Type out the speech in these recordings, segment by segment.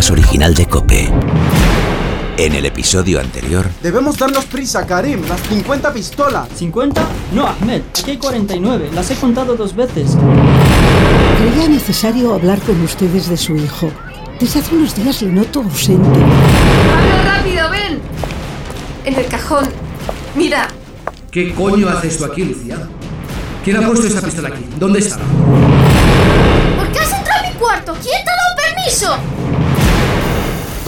podcast original de Cope. En el episodio anterior, Debemos darnos prisa, Karim. Las 50 pistolas. ¿50? No, Ahmed, aquí hay 49. Las he contado dos veces. Creía necesario hablar con ustedes de su hijo. Desde hace unos días le noto ausente. ¡Pablo, rápido, ven! En el cajón. Mira, ¿Qué coño haces tú aquí, Lucía? ¿Quién ha puesto esa pistola aquí? ¿Dónde está? ¿por qué has entrado a mi cuarto? ¿Quién te ha dado permiso?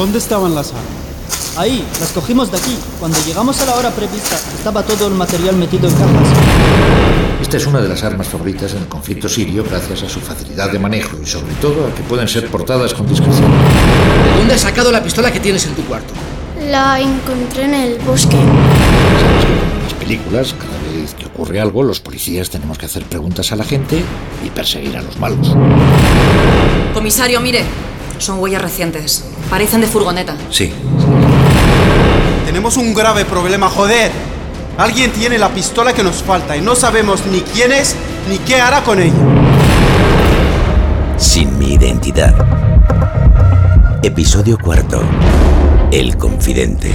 ¿Dónde estaban las armas? Ahí, las cogimos de aquí. Cuando llegamos a la hora prevista, estaba todo el material metido en cajas. Esta es una de las armas favoritas en el conflicto sirio gracias a su facilidad de manejo y sobre todo a que pueden ser portadas con discreción. ¿De dónde has sacado la pistola que tienes en tu cuarto? La encontré en el bosque. Sabes que como en las películas, cada vez que ocurre algo, los policías tenemos que hacer preguntas a la gente y perseguir a los malos. Comisario, mire. Son huellas recientes. Parecen de furgoneta. sí, Tenemos un grave problema, joder. Alguien tiene la pistola que nos falta y no sabemos ni quién es ni qué hará con ella. sin mi identidad. Episodio cuarto. El confidente.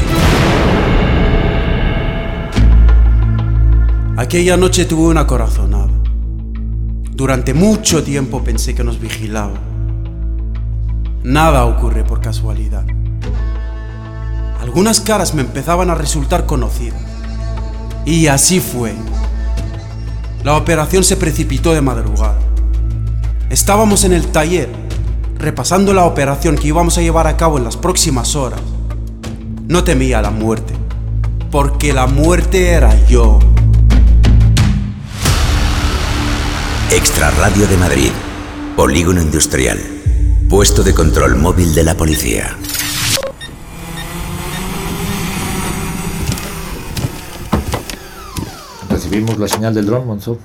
Aquella noche tuve una corazonada. Durante mucho tiempo pensé que nos vigilaba. Nada ocurre por casualidad. Algunas caras me empezaban a resultar conocidas. Y así fue. La operación se precipitó de madrugada. Estábamos en el taller, repasando la operación que íbamos a llevar a cabo en las próximas horas. No temía la muerte, porque la muerte era yo. Extra Radio de Madrid. Polígono Industrial. Puesto de control móvil de la policía. ¿Recibimos la señal del dron, Monzo?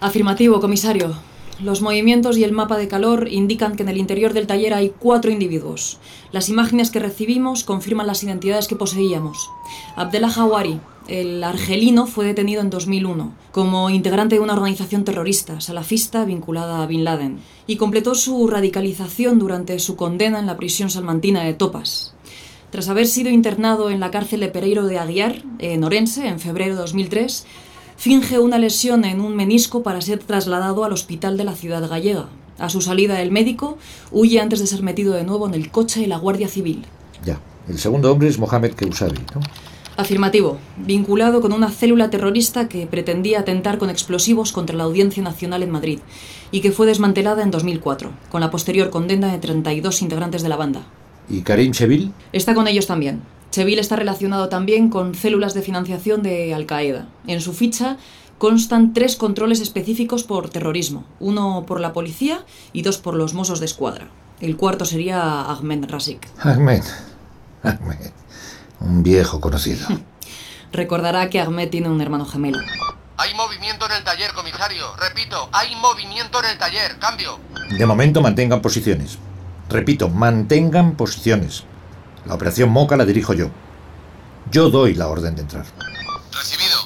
Afirmativo, comisario. Los movimientos y el mapa de calor indican que en el interior del taller hay cuatro individuos. Las imágenes que recibimos confirman las identidades que poseíamos. Abdel Hawari, el argelino, fue detenido en 2001 como integrante de una organización terrorista salafista vinculada a Bin Laden y completó su radicalización durante su condena en la prisión salmantina de Topas. Tras haber sido internado en la cárcel de Pereiro de Aguiar, en Orense, en febrero de 2003, finge una lesión en un menisco para ser trasladado al hospital de la ciudad gallega. A su salida, el médico huye antes de ser metido de nuevo en el coche de la Guardia Civil. Ya. El segundo hombre es Mohamed Keusabi, ¿no? Afirmativo, vinculado con una célula terrorista que pretendía atentar con explosivos contra la Audiencia Nacional en Madrid y que fue desmantelada en 2004, con la posterior condena de 32 integrantes de la banda. ¿Y Karim Chevil? Está con ellos también. Cheville está relacionado también con células de financiación de Al Qaeda. En su ficha constan tres controles específicos por terrorismo, uno por la policía y dos por los Mossos de Escuadra. El cuarto sería Ahmed Rasik. Ahmed. Ahmed. Un viejo conocido. Recordará que Ahmed tiene un hermano gemelo. Hay movimiento en el taller, comisario. Repito, hay movimiento en el taller. Cambio. De momento mantengan posiciones. Repito, mantengan posiciones. La operación Moca la dirijo yo. Yo doy la orden de entrar. Recibido.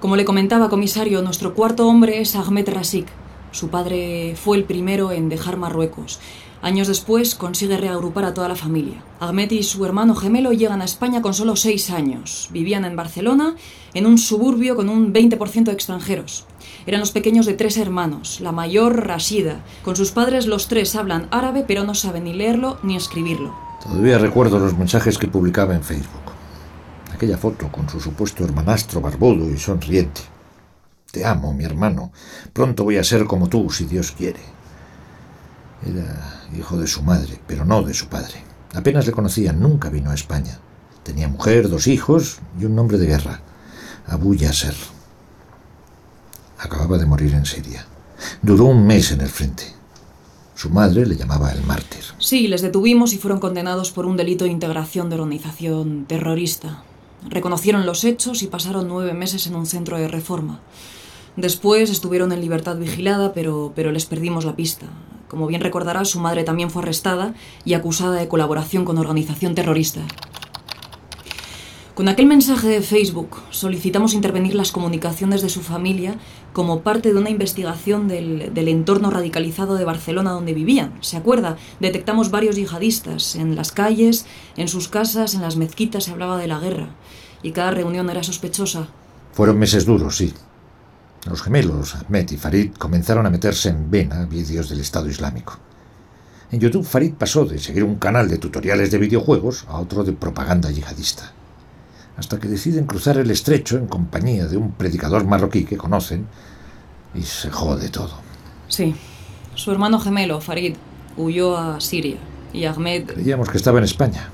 Como le comentaba, comisario, nuestro cuarto hombre es Ahmed Rasik. Su padre fue el primero en dejar Marruecos. Años después consigue reagrupar a toda la familia. Ahmed y su hermano gemelo llegan a España con solo seis años. Vivían en Barcelona, en un suburbio con un 20% de extranjeros. Eran los pequeños de tres hermanos. La mayor, Rashida. Con sus padres los tres hablan árabe pero no saben ni leerlo ni escribirlo. Todavía recuerdo los mensajes que publicaba en Facebook. Aquella foto con su supuesto hermanastro barbudo y sonriente. Te amo, mi hermano. Pronto voy a ser como tú, si Dios quiere. Era hijo de su madre, pero no de su padre. Apenas le conocía, nunca vino a España. Tenía mujer, dos hijos y un nombre de guerra. Abu Yasser. Acababa de morir en Siria. Duró un mes en el frente. Su madre le llamaba el mártir. Sí, les detuvimos y fueron condenados por un delito de integración de organización terrorista. Reconocieron los hechos y pasaron nueve meses en un centro de reforma. Después estuvieron en libertad vigilada, pero, pero les perdimos la pista. Como bien recordará, su madre también fue arrestada y acusada de colaboración con organización terrorista. Con aquel mensaje de Facebook solicitamos intervenir las comunicaciones de su familia como parte de una investigación del, entorno radicalizado de Barcelona donde vivían. ¿Se acuerda? Detectamos varios yihadistas en las calles, en sus casas, en las mezquitas se hablaba de la guerra. Y cada reunión era sospechosa. Fueron meses duros, sí. Los gemelos, Ahmed y Farid, comenzaron a meterse en vena vídeos del Estado Islámico. En YouTube, Farid pasó de seguir un canal de tutoriales de videojuegos a otro de propaganda yihadista hasta que deciden cruzar el estrecho en compañía de un predicador marroquí que conocen y se jode todo. Sí. Su hermano gemelo, Farid, huyó a Siria y Ahmed... Creíamos que estaba en España.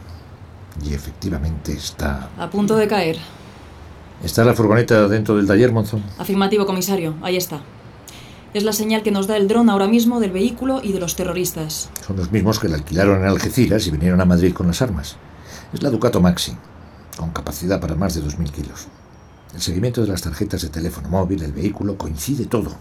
Y efectivamente está... A punto de caer. ¿Está la furgoneta dentro del taller, Monzón? Afirmativo, comisario. Ahí está. Es la señal que nos da el dron ahora mismo del vehículo y de los terroristas. Son los mismos que la alquilaron en Algeciras y vinieron a Madrid con las armas. Es la Ducato Maxi con capacidad para más de 2.000 kilos. El seguimiento de las tarjetas de teléfono móvil, el vehículo, coincide todo.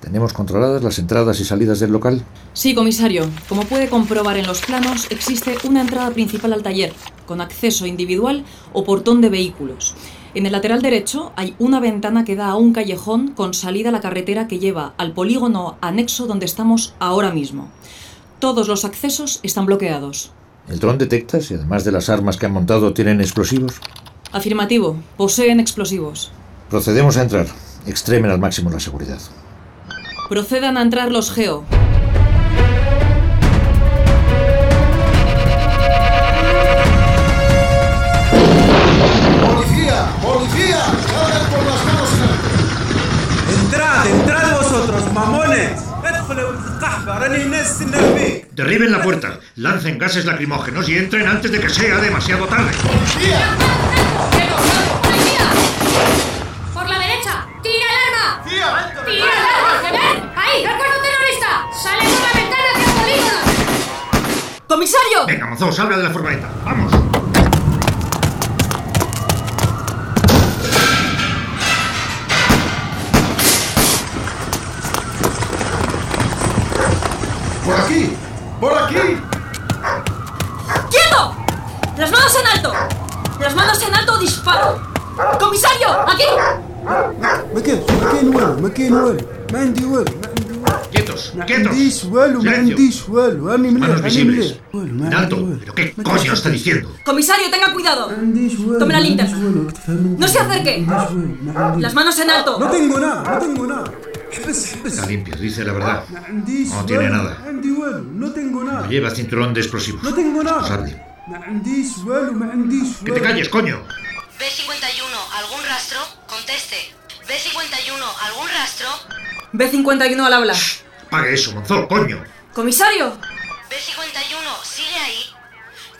¿Tenemos controladas las entradas y salidas del local? Sí, comisario. Como puede comprobar en los planos, existe una entrada principal al taller, con acceso individual o portón de vehículos. En el lateral derecho hay una ventana que da a un callejón con salida a la carretera que lleva al polígono anexo donde estamos ahora mismo. Todos los accesos están bloqueados. ¿El dron detecta si además de las armas que han montado tienen explosivos? Afirmativo, poseen explosivos. Procedemos a entrar. Extremen al máximo la seguridad. Procedan a entrar los Geo. ¡Policía! ¡Policía! ¡Salgan por las manos en alto! ¡Entrad! ¡Entrad vosotros, mamones! Derriben la puerta, lancen gases lacrimógenos y entren antes de que sea demasiado tarde. ¡Por la derecha! ¡Tira el arma! ¡Tía! ¡Tira el arma! ¡Ahí! ¡Recuerdo terrorista! ¡Sale por la ventana el polígono! ¡Comisario! Venga, mozo, salga de la furgoneta. ¡Vamos! las manos en alto, disparo. ¡Comisario! ¡Aquí! Me quedo, me quedo en huevo, me quedo en Quietos, quietos. Mandy suelo, Manos visibles. Dalto, ¿pero qué coño está diciendo? Comisario, tenga cuidado. Tome la linterna. No se acerque. Las manos en alto. No tengo nada, no tengo nada. Está limpio, dice la verdad. No tiene nada. No tengo nada. lleva cinturón de explosivos. No tengo nada. ما عنديش والو ما عنديش ¡Que te والو calles, coño! B51, ¿algún rastro? Conteste. B51, ¿algún rastro? B51 al habla. Pague eso, monzó, coño. Comisario. B51, ¿sigue ahí?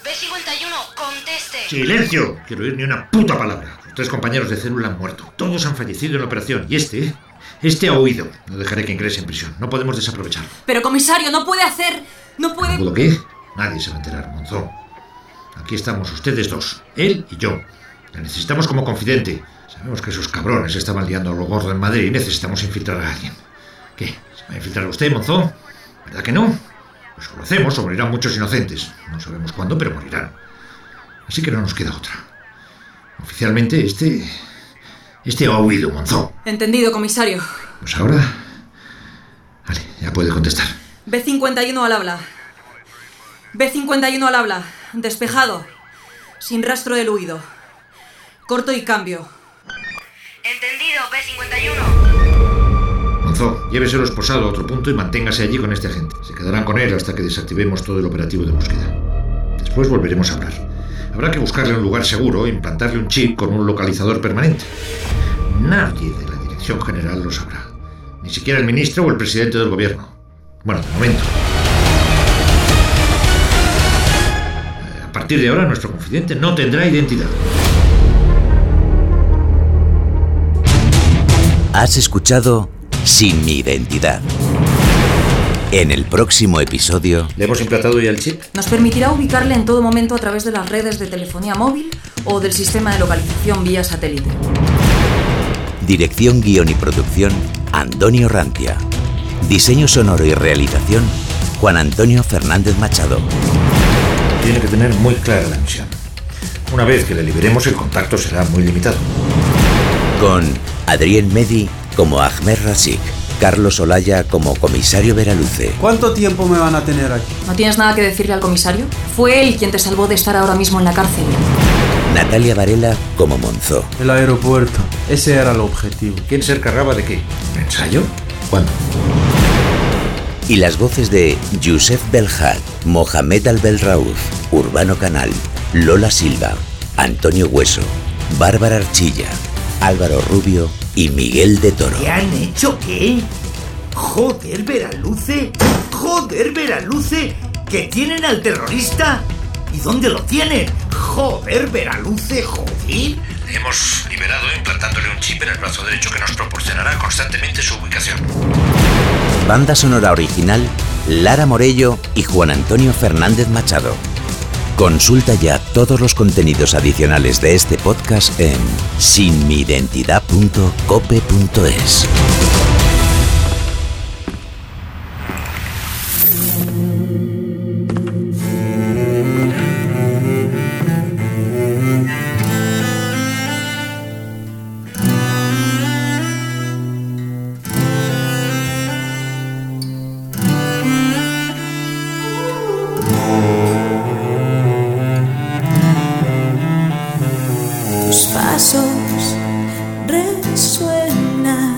B51, conteste. ¡Silencio! Quiero oír ni una puta palabra. Los tres compañeros de célula han muerto. Todos han fallecido en la operación. Y este, este ha huido. No dejaré que ingrese en prisión. No podemos desaprovecharlo. Pero comisario, no puede hacer. No puede. ¿Pudo qué? Nadie se va a enterar, Monzón. Aquí estamos ustedes dos, él y yo. La necesitamos como confidente. Sabemos que esos cabrones estaban liando a lo gordo en Madrid y necesitamos infiltrar a alguien. ¿Qué? ¿Se va a infiltrar usted, Monzón? ¿Verdad que no? Pues lo hacemos o morirán muchos inocentes. No sabemos cuándo, pero morirán. Así que no nos queda otra. Oficialmente, este... Este ha huido, Monzón. Entendido, comisario. Pues ahora... Vale, ya puede contestar. B51 al habla. B51 al habla. Despejado. Sin rastro del huido. Corto y cambio. Entendido, B51. Monzó, lléveselo esposado a otro punto y manténgase allí con este agente. Se quedarán con él hasta que desactivemos todo el operativo de búsqueda. Después volveremos a hablar. Habrá que buscarle un lugar seguro e implantarle un chip con un localizador permanente. Nadie de la dirección general lo sabrá. Ni siquiera el ministro o el presidente del gobierno. Bueno, de momento. Partir de ahora, nuestro confidente no tendrá identidad. Has escuchado Sin mi identidad. En el próximo episodio, ¿Le hemos implantado ya el chip? Nos permitirá ubicarle en todo momento a través de las redes de telefonía móvil o del sistema de localización vía satélite. dirección, guion y producción, Antonio Rantia. Diseño sonoro y realización, Juan Antonio Fernández Machado. Tiene que tener muy clara la misión. Una vez que le liberemos, el contacto será muy limitado. Con Adrien Medi como Ahmed Rasik, Carlos Olaya como comisario Veraluce. ¿Cuánto tiempo me van a tener aquí? ¿No tienes nada que decirle al comisario? Fue él quien te salvó de estar ahora mismo en la cárcel. Natalia Varela como Monzó. El aeropuerto. Ese era el objetivo. ¿Quién se encargaba de qué? ¿Ensayo? ¿Cuándo? Y las voces de Youssef Belhad, Mohamed Albelrauz, Urbano Canal, Lola Silva, Antonio Hueso, Bárbara Archilla, Álvaro Rubio y Miguel de Toro. ¿Qué han hecho qué? Joder, Veraluce. Joder, Veraluce. ¿Que tienen al terrorista? ¿Y dónde lo tienen? Joder, Veraluce, joder. Le hemos liberado implantándole un chip en el brazo derecho que nos proporcionará constantemente su ubicación. Banda sonora original, Lara Morello y Juan Antonio Fernández Machado. Consulta ya todos los contenidos adicionales de este podcast en sinmiidentidad.cope.es. pasos resuenan,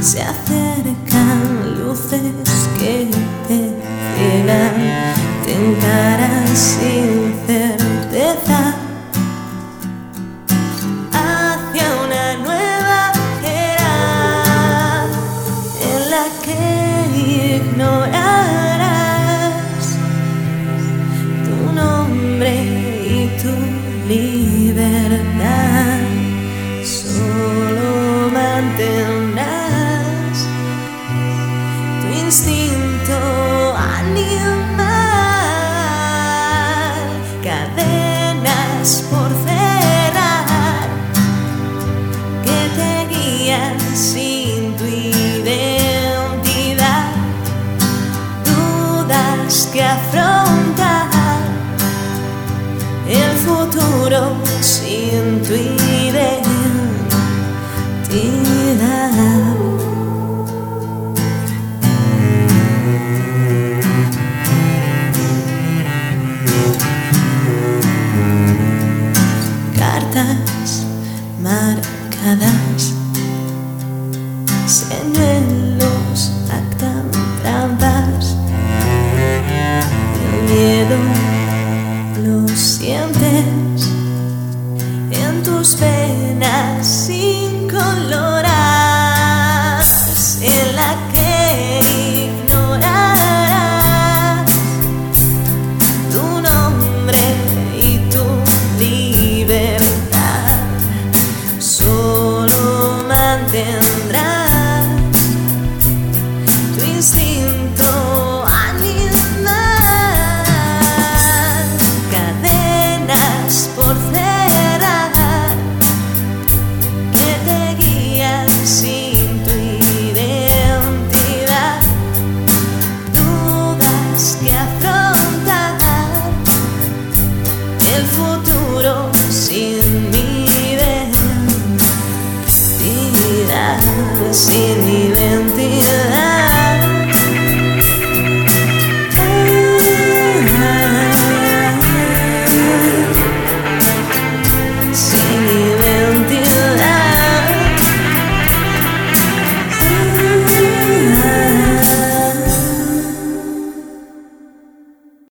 se acercan luces que te ciegan, te encaran sin certeza hacia una nueva era en la que ignorarás tu nombre y tu libertad. Que afrontar el futuro sin tu mantendrás seeing you.